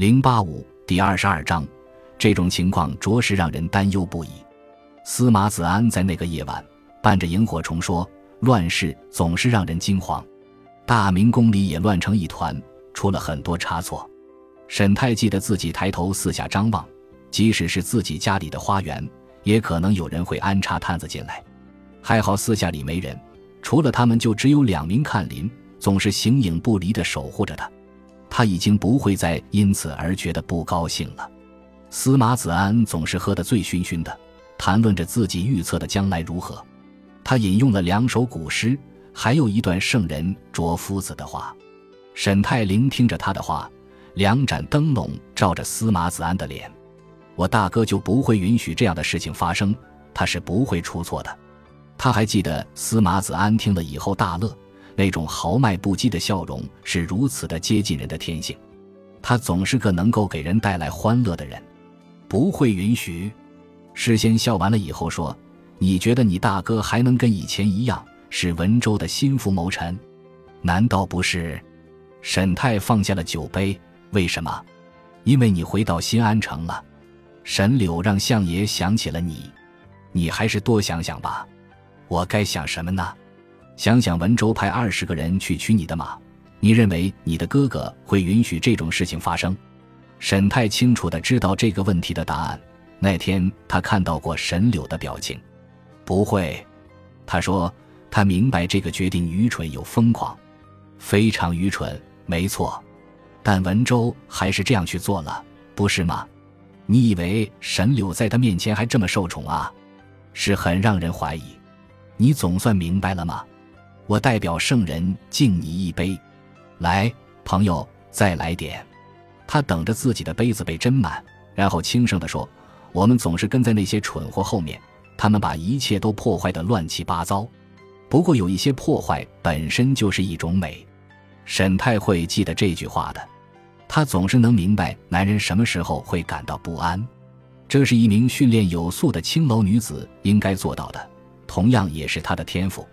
零八五第二十二章，这种情况着实让人担忧不已。司马子安在那个夜晚伴着萤火虫说：“乱世总是让人惊慌，大明宫里也乱成一团，出了很多差错。”沈太记得自己抬头四下张望，即使是自己家里的花园，也可能有人会安插探子进来。还好四下里没人，除了他们，就只有两名看林，总是形影不离地守护着他。他已经不会再因此而觉得不高兴了。司马子安总是喝得醉醺醺的，谈论着自己预测的将来如何。他引用了两首古诗，还有一段圣人卓夫子的话。沈泰聆听着他的话，两盏灯笼照着司马子安的脸。我大哥就不会允许这样的事情发生，他是不会出错的。他还记得司马子安听了以后大乐。那种豪迈不羁的笑容是如此的接近人的天性，他总是个能够给人带来欢乐的人，不会允许。事先笑完了以后说：“你觉得你大哥还能跟以前一样是文州的心腹谋臣？难道不是？”沈泰放下了酒杯，为什么？因为你回到新安城了。沈柳让相爷想起了你，你还是多想想吧。我该想什么呢？想想文州派二十个人去取你的马，你认为你的哥哥会允许这种事情发生？沈太清楚的知道这个问题的答案。那天他看到过沈柳的表情，不会。他说他明白这个决定愚蠢又疯狂，非常愚蠢，没错。但文州还是这样去做了，不是吗？你以为沈柳在他面前还这么受宠啊？是很让人怀疑。你总算明白了吗？我代表圣人敬你一杯，来，朋友，再来点。他等着自己的杯子被斟满，然后轻声地说：“我们总是跟在那些蠢货后面，他们把一切都破坏的乱七八糟。不过有一些破坏本身就是一种美。”沈太会记得这句话的，他总是能明白男人什么时候会感到不安，这是一名训练有素的青楼女子应该做到的，同样也是她的天赋。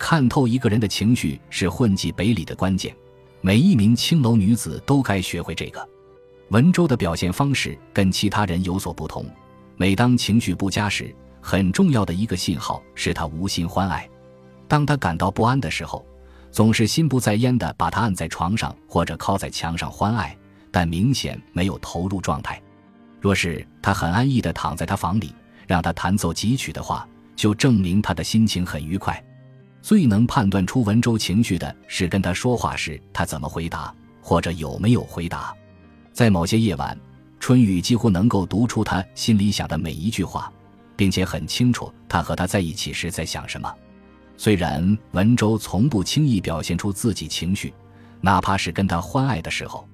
看透一个人的情绪是混迹北里的关键，每一名青楼女子都该学会这个。文州的表现方式跟其他人有所不同，每当情绪不佳时，很重要的一个信号是他无心欢爱。当他感到不安的时候，总是心不在焉地把他按在床上或者靠在墙上欢爱，但明显没有投入状态。若是他很安逸地躺在他房里，让他弹奏几曲的话，就证明他的心情很愉快。最能判断出文州情绪的是跟他说话时他怎么回答，或者有没有回答。在某些夜晚，春雨几乎能够读出他心里想的每一句话，并且很清楚他和他在一起时在想什么。虽然文州从不轻易表现出自己情绪，哪怕是跟他欢爱的时候，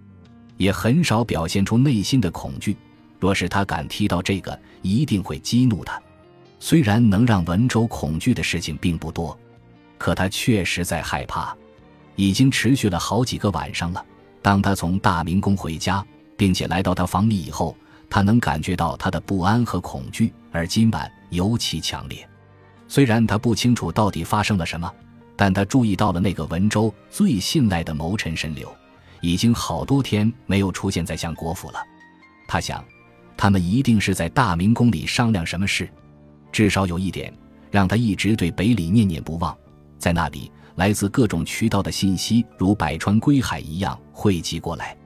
也很少表现出内心的恐惧。若是他敢提到这个，一定会激怒他。虽然能让文州恐惧的事情并不多。可他确实在害怕，已经持续了好几个晚上了。当他从大明宫回家，并且来到他房里以后，他能感觉到他的不安和恐惧，而今晚尤其强烈。虽然他不清楚到底发生了什么，但他注意到了那个文州最信赖的谋臣沈柳，已经好多天没有出现在相国府了。他想，他们一定是在大明宫里商量什么事。至少有一点，让他一直对北里念念不忘。在那里，来自各种渠道的信息如百川归海一样汇集过来。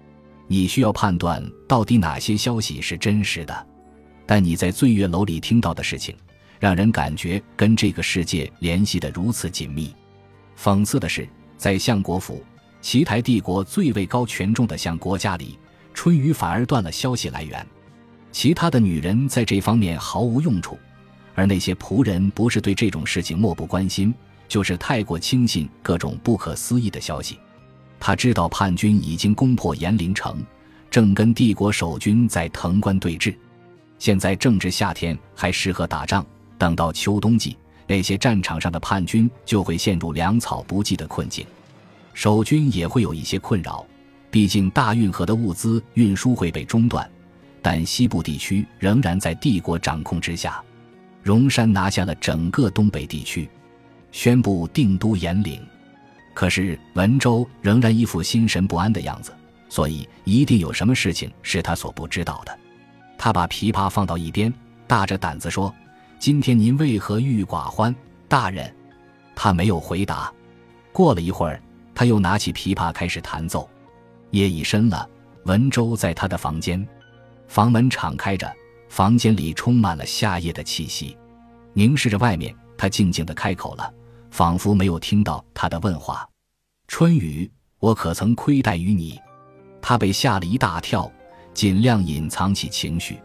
你需要判断到底哪些消息是真实的。但你在醉月楼里听到的事情，让人感觉跟这个世界联系得如此紧密。讽刺的是，在相国府，奇台帝国最位高权重的相国家里，春雨反而断了消息来源。其他的女人在这方面毫无用处，而那些仆人不是对这种事情漠不关心。就是太过轻信各种不可思议的消息。他知道叛军已经攻破延陵城，正跟帝国守军在藤关对峙。现在正值夏天，还适合打仗。等到秋冬季，那些战场上的叛军就会陷入粮草不济的困境，守军也会有一些困扰。毕竟大运河的物资运输会被中断，但西部地区仍然在帝国掌控之下。荣山拿下了整个东北地区。宣布定都延陵，可是文州仍然一副心神不安的样子。所以一定有什么事情是他所不知道的。他把琵琶放到一边，大着胆子说：“今天您为何郁郁寡欢，大人？”他没有回答。过了一会儿，他又拿起琵琶开始弹奏。夜已深了，文州在他的房间，房门敞开着，房间里充满了夏夜的气息。凝视着外面，他静静地开口了，仿佛没有听到他的问话：“春雨，我可曾亏待于你？”他被吓了一大跳，尽量隐藏起情绪。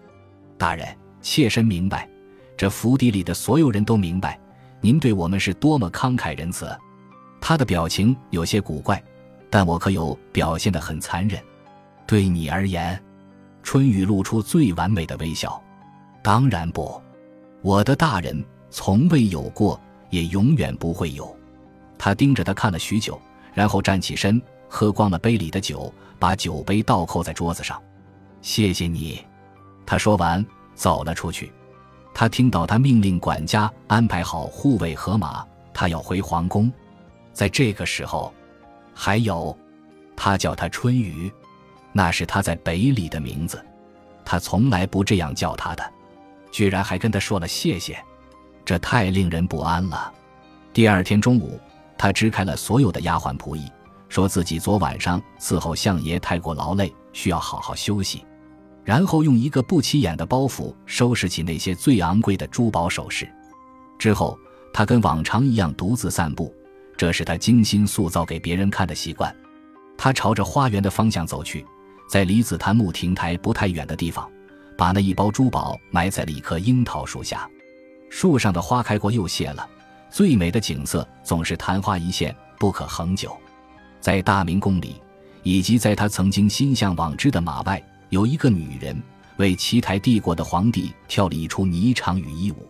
大人，妾身明白，这府邸里的所有人都明白，您对我们是多么慷慨仁慈。他的表情有些古怪，但我可有表现得很残忍？对你而言，春雨露出最完美的微笑。当然不，我的大人从未有过，也永远不会有。他盯着他看了许久，然后站起身，喝光了杯里的酒，把酒杯倒扣在桌子上。谢谢你，他说完走了出去。他听到他命令管家安排好护卫和马，他要回皇宫。在这个时候，还有，他叫他春雨，那是他在北里的名字，他从来不这样叫他的，居然还跟他说了谢谢，这太令人不安了。第二天中午，他支开了所有的丫鬟仆役，说自己昨晚上伺候相爷太过劳累，需要好好休息，然后用一个不起眼的包袱收拾起那些最昂贵的珠宝首饰。之后，他跟往常一样独自散步。这是他精心塑造给别人看的习惯。他朝着花园的方向走去，在离紫檀木亭台不太远的地方，把那一包珠宝埋在了一棵樱桃树下。树上的花开过又谢了，最美的景色总是昙花一现，不可恒久。在大明宫里，以及在他曾经心向往之的马外，有一个女人为奇台帝国的皇帝跳了一出霓裳羽衣舞。